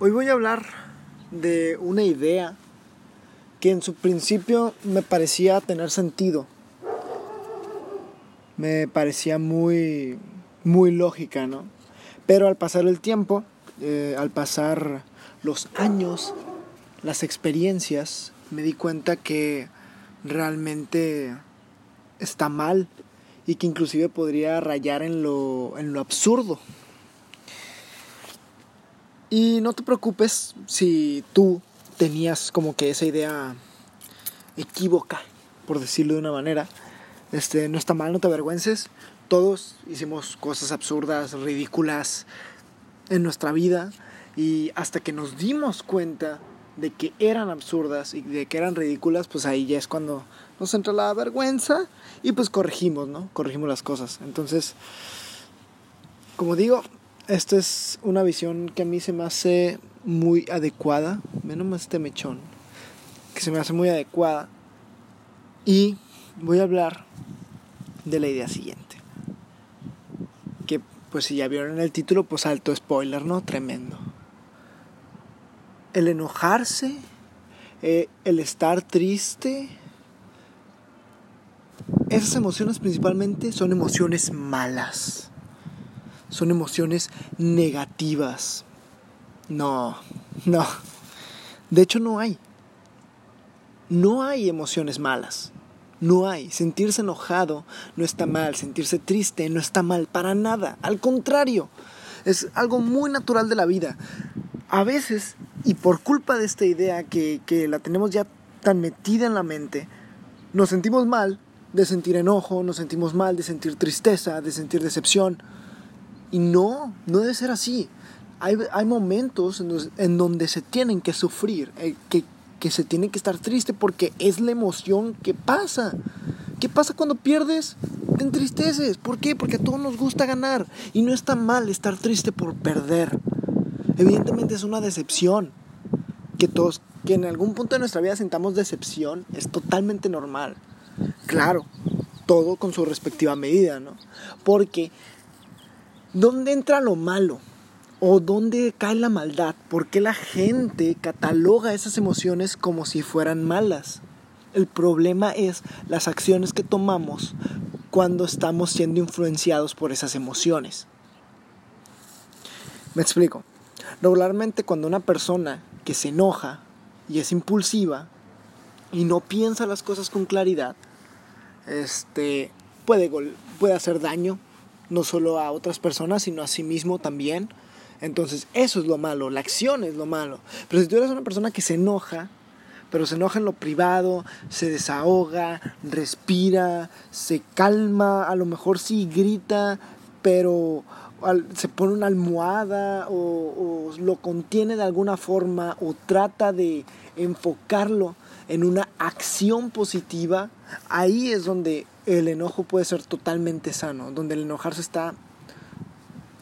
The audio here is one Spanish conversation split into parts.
Hoy voy a hablar de una idea que en su principio me parecía tener sentido. Me parecía muy, muy lógica, ¿no? Pero al pasar el tiempo, eh, al pasar los años, las experiencias, me di cuenta que realmente está mal y que inclusive podría rayar en lo, en lo absurdo. Y no te preocupes si tú tenías como que esa idea equívoca, por decirlo de una manera. Este, no está mal, no te avergüences. Todos hicimos cosas absurdas, ridículas en nuestra vida y hasta que nos dimos cuenta de que eran absurdas y de que eran ridículas, pues ahí ya es cuando nos entra la vergüenza y pues corregimos, ¿no? Corregimos las cosas. Entonces, como digo, esta es una visión que a mí se me hace muy adecuada. Menos este mechón. Que se me hace muy adecuada. Y voy a hablar de la idea siguiente. Que pues si ya vieron el título, pues alto spoiler, ¿no? Tremendo. El enojarse, eh, el estar triste. Esas emociones principalmente son emociones malas son emociones negativas. No, no. De hecho no hay. No hay emociones malas. No hay. Sentirse enojado no está mal. Sentirse triste no está mal para nada. Al contrario, es algo muy natural de la vida. A veces, y por culpa de esta idea que, que la tenemos ya tan metida en la mente, nos sentimos mal de sentir enojo, nos sentimos mal de sentir tristeza, de sentir decepción. Y no, no debe ser así. Hay, hay momentos en, donde se tienen que sufrir, eh, que, que se tiene que estar triste porque es la emoción que pasa. ¿Qué pasa cuando pierdes? Te entristeces. ¿Por qué? Porque a todos nos gusta ganar. Y no está mal estar triste por perder. Evidentemente es una decepción. Que todos, que en algún punto de nuestra vida sintamos decepción, es totalmente normal. Claro, todo con su respectiva medida, ¿no? Porque ¿Dónde entra lo malo? ¿O dónde cae la maldad? ¿Por qué la gente cataloga esas emociones como si fueran malas? El problema es las acciones que tomamos cuando estamos siendo influenciados por esas emociones. Me explico. Regularmente cuando una persona que se enoja y es impulsiva y no piensa las cosas con claridad, este, puede, puede hacer daño no solo a otras personas, sino a sí mismo también. Entonces, eso es lo malo, la acción es lo malo. Pero si tú eres una persona que se enoja, pero se enoja en lo privado, se desahoga, respira, se calma, a lo mejor sí grita, pero se pone una almohada o, o, lo contiene de alguna forma o trata de enfocarlo en una acción positiva, ahí es donde el enojo puede ser totalmente sano, donde el enojarse está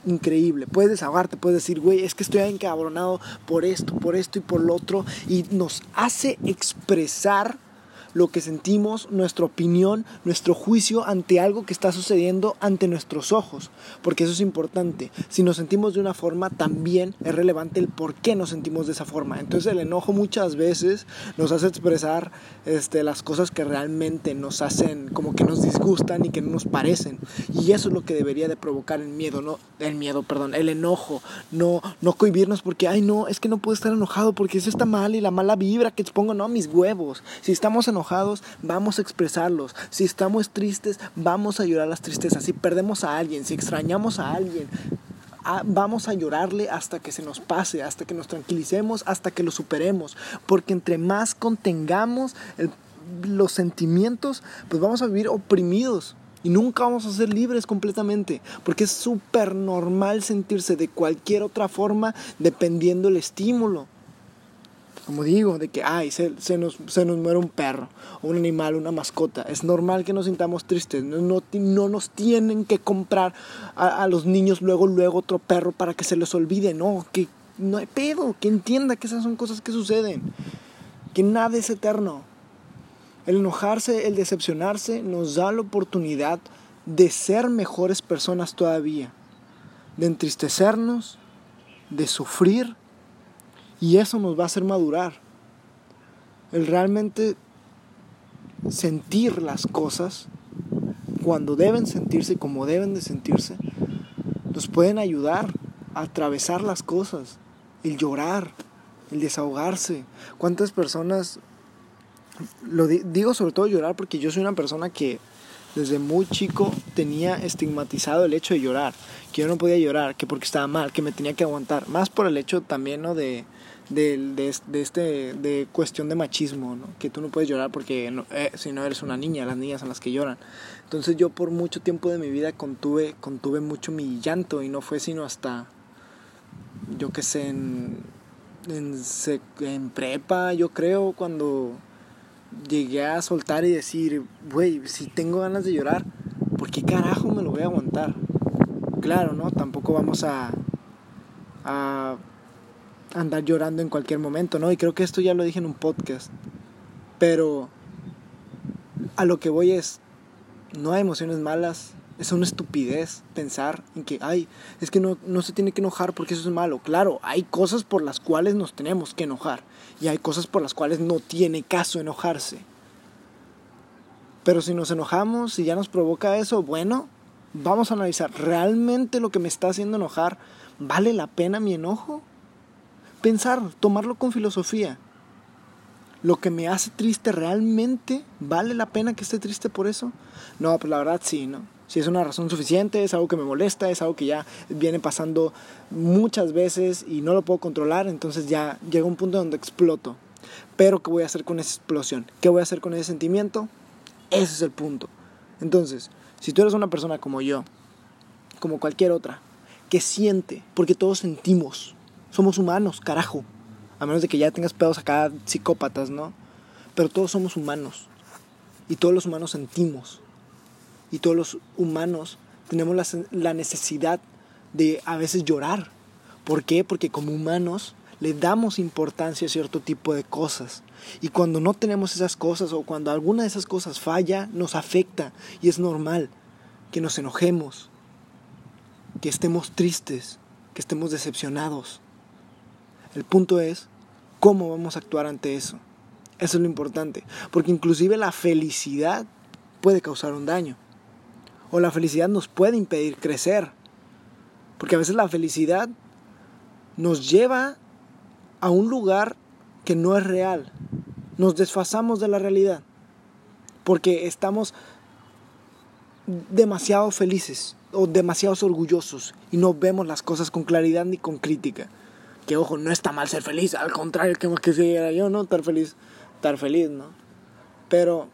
increíble. Puedes desahogarte, puedes decir, güey, es que estoy encabronado por esto, por esto y por lo otro, y nos hace expresar lo que sentimos, nuestra opinión, nuestro juicio ante algo que está sucediendo ante nuestros ojos, porque eso es importante. Si nos sentimos de una forma, también es relevante el por qué nos sentimos de esa forma. Entonces el enojo muchas veces nos hace expresar este, las cosas que realmente nos hacen, como que nos disgustan y que no nos parecen. Y eso es lo que debería de provocar el miedo, no el miedo, perdón, el enojo, no no cohibirnos porque ay no, es que no puedo estar enojado porque eso está mal y la mala vibra que expongo, no, mis huevos. Si estamos enojados vamos a expresarlos. Si estamos tristes, vamos a llorar las tristezas. Si perdemos a alguien, si extrañamos a alguien, vamos a llorarle hasta que se nos pase, hasta que nos tranquilicemos, hasta que lo superemos. Porque entre más contengamos los sentimientos, pues vamos a vivir oprimidos. Y nunca vamos a ser libres completamente, porque es súper normal sentirse de cualquier otra forma dependiendo el estímulo como digo, de que, ay, se, se, nos, se nos muere un perro, un animal, una mascota. Es normal que nos sintamos tristes. No, no, no nos tienen que comprar a, a, los niños luego, luego otro perro para que se les olvide. No, que no hay pedo, que entienda que esas son cosas que suceden. Que nada es eterno. El enojarse, el decepcionarse, nos da la oportunidad de ser mejores personas todavía. De entristecernos, de sufrir Y eso nos va a hacer madurar. El realmente sentir las cosas cuando deben sentirse, como deben de sentirse, nos pueden ayudar a atravesar las cosas, el llorar, el desahogarse. ¿Cuántas personas, lo digo sobre todo llorar porque yo soy una persona que desde muy chico tenía estigmatizado el hecho de llorar, que yo no podía llorar, que porque estaba mal, que me tenía que aguantar, más por el hecho también ¿no? de, de, de, este, de cuestión de machismo, ¿no? que tú no puedes llorar porque eh, si no eres una niña, las niñas son las que lloran. Entonces yo por mucho tiempo de mi vida contuve, contuve mucho mi llanto y no fue sino hasta, yo qué sé, en, en, en prepa, yo creo, cuando llegué a soltar y decir, güey, si tengo ganas de llorar, ¿por qué carajo me lo voy a aguantar? Claro, ¿no? Tampoco vamos a, a andar llorando en cualquier momento, ¿no? Y creo que esto ya lo dije en un podcast. Pero a lo que voy es, no hay emociones malas. Es una estupidez pensar en que, ay, es que no, no se tiene que enojar porque eso es malo. Claro, hay cosas por las cuales nos tenemos que enojar. Y hay cosas por las cuales no tiene caso enojarse. Pero si nos enojamos, y ya nos provoca eso, bueno, vamos a analizar, ¿realmente lo que me está haciendo enojar vale la pena mi enojo? Pensar, tomarlo con filosofía. Lo que me hace triste realmente, ¿vale la pena que esté triste por eso? No, pues la verdad sí, ¿no? Si es una razón suficiente, es algo que me molesta, es algo que ya viene pasando muchas veces y no lo puedo controlar, entonces ya llega un punto donde exploto. Pero ¿qué voy a hacer con esa explosión? ¿Qué voy a hacer con ese sentimiento? Ese es el punto. Entonces, si tú eres una persona como yo, como cualquier otra, que siente, porque todos sentimos, somos humanos, carajo. A menos de que ya tengas pedos acá psicópatas, ¿no? Pero todos somos humanos. Y todos los humanos sentimos. Y todos los humanos tenemos la, la necesidad de a veces llorar. ¿Por qué? Porque como humanos le damos importancia a cierto tipo de cosas. Y cuando no tenemos esas cosas o cuando alguna de esas cosas falla, nos afecta. Y es normal que nos enojemos, que estemos tristes, que estemos decepcionados. El punto es cómo vamos a actuar ante eso. Eso es lo importante. Porque inclusive la felicidad puede causar un daño. O la felicidad nos puede impedir crecer. Porque a veces la felicidad nos lleva a un lugar que no es real. Nos desfasamos de la realidad. Porque estamos demasiado felices o demasiado orgullosos y no vemos las cosas con claridad ni con crítica ojo, no está mal ser feliz, al contrario, que más que era yo, ¿no? Estar feliz, estar feliz, ¿no? Pero,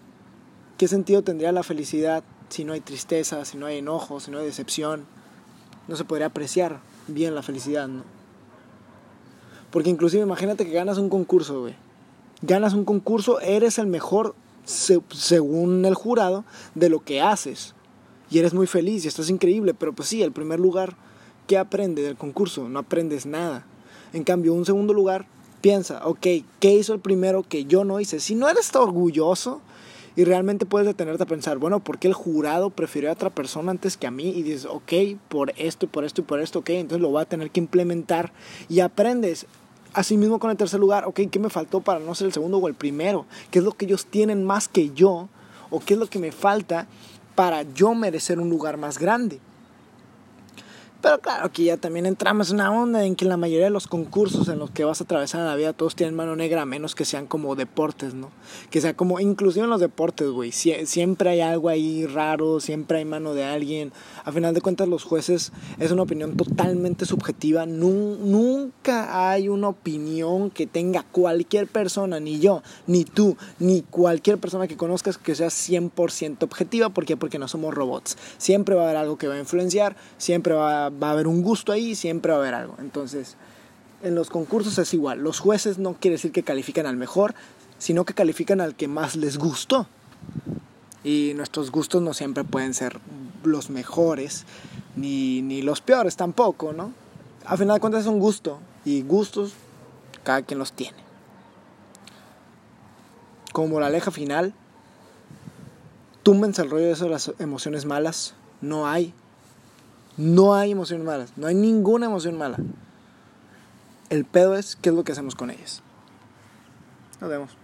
¿qué sentido tendría la felicidad si no hay tristeza, si no hay enojo, si no hay decepción? No se podría apreciar bien la felicidad, ¿no? Porque inclusive imagínate que ganas un concurso, güey. Ganas un concurso, eres el mejor, según el jurado, de lo que haces. Y eres muy feliz y estás increíble, pero pues sí, el primer lugar, ¿qué aprende del concurso? No aprendes nada. En cambio, un segundo lugar, piensa, ok, ¿qué hizo el primero que yo no hice? Si no eres orgulloso y realmente puedes detenerte a pensar, bueno, ¿por qué el jurado prefirió a otra persona antes que a mí? Y dices, ok, por esto, por esto y por esto, ok, entonces lo voy a tener que implementar y aprendes. Asimismo con el tercer lugar, ok, ¿qué me faltó para no ser el segundo o el primero? ¿Qué es lo que ellos tienen más que yo? ¿O qué es lo que me falta para yo merecer un lugar más grande? Pero claro, aquí ya también entramos en una onda en que la mayoría de los concursos en los que vas a atravesar la vida todos tienen mano negra, a menos que sean como deportes, ¿no? Que sea como, inclusive en los deportes, güey, siempre hay algo ahí raro, siempre hay mano de alguien. A final de cuentas, los jueces es una opinión totalmente subjetiva. nunca hay una opinión que tenga cualquier persona, ni yo, ni tú, ni cualquier persona que conozcas que sea 100% objetiva. ¿Por qué? Porque no somos robots. Siempre va a haber algo que va a influenciar, siempre va a va a haber un gusto ahí, siempre va a haber algo. Entonces, en los concursos es igual. Los jueces no quiere decir que califican al mejor, sino que califican al que más les gustó. Y nuestros gustos no siempre pueden ser los mejores, ni, ni los peores tampoco, ¿no? A final de cuentas es un gusto, y gustos cada quien los tiene. Como la aleja final, túmbense el rollo de eso, las emociones malas, no hay, no hay emoción mala, no hay ninguna emoción mala. El pedo es qué es lo que hacemos con ellas. Nos vemos.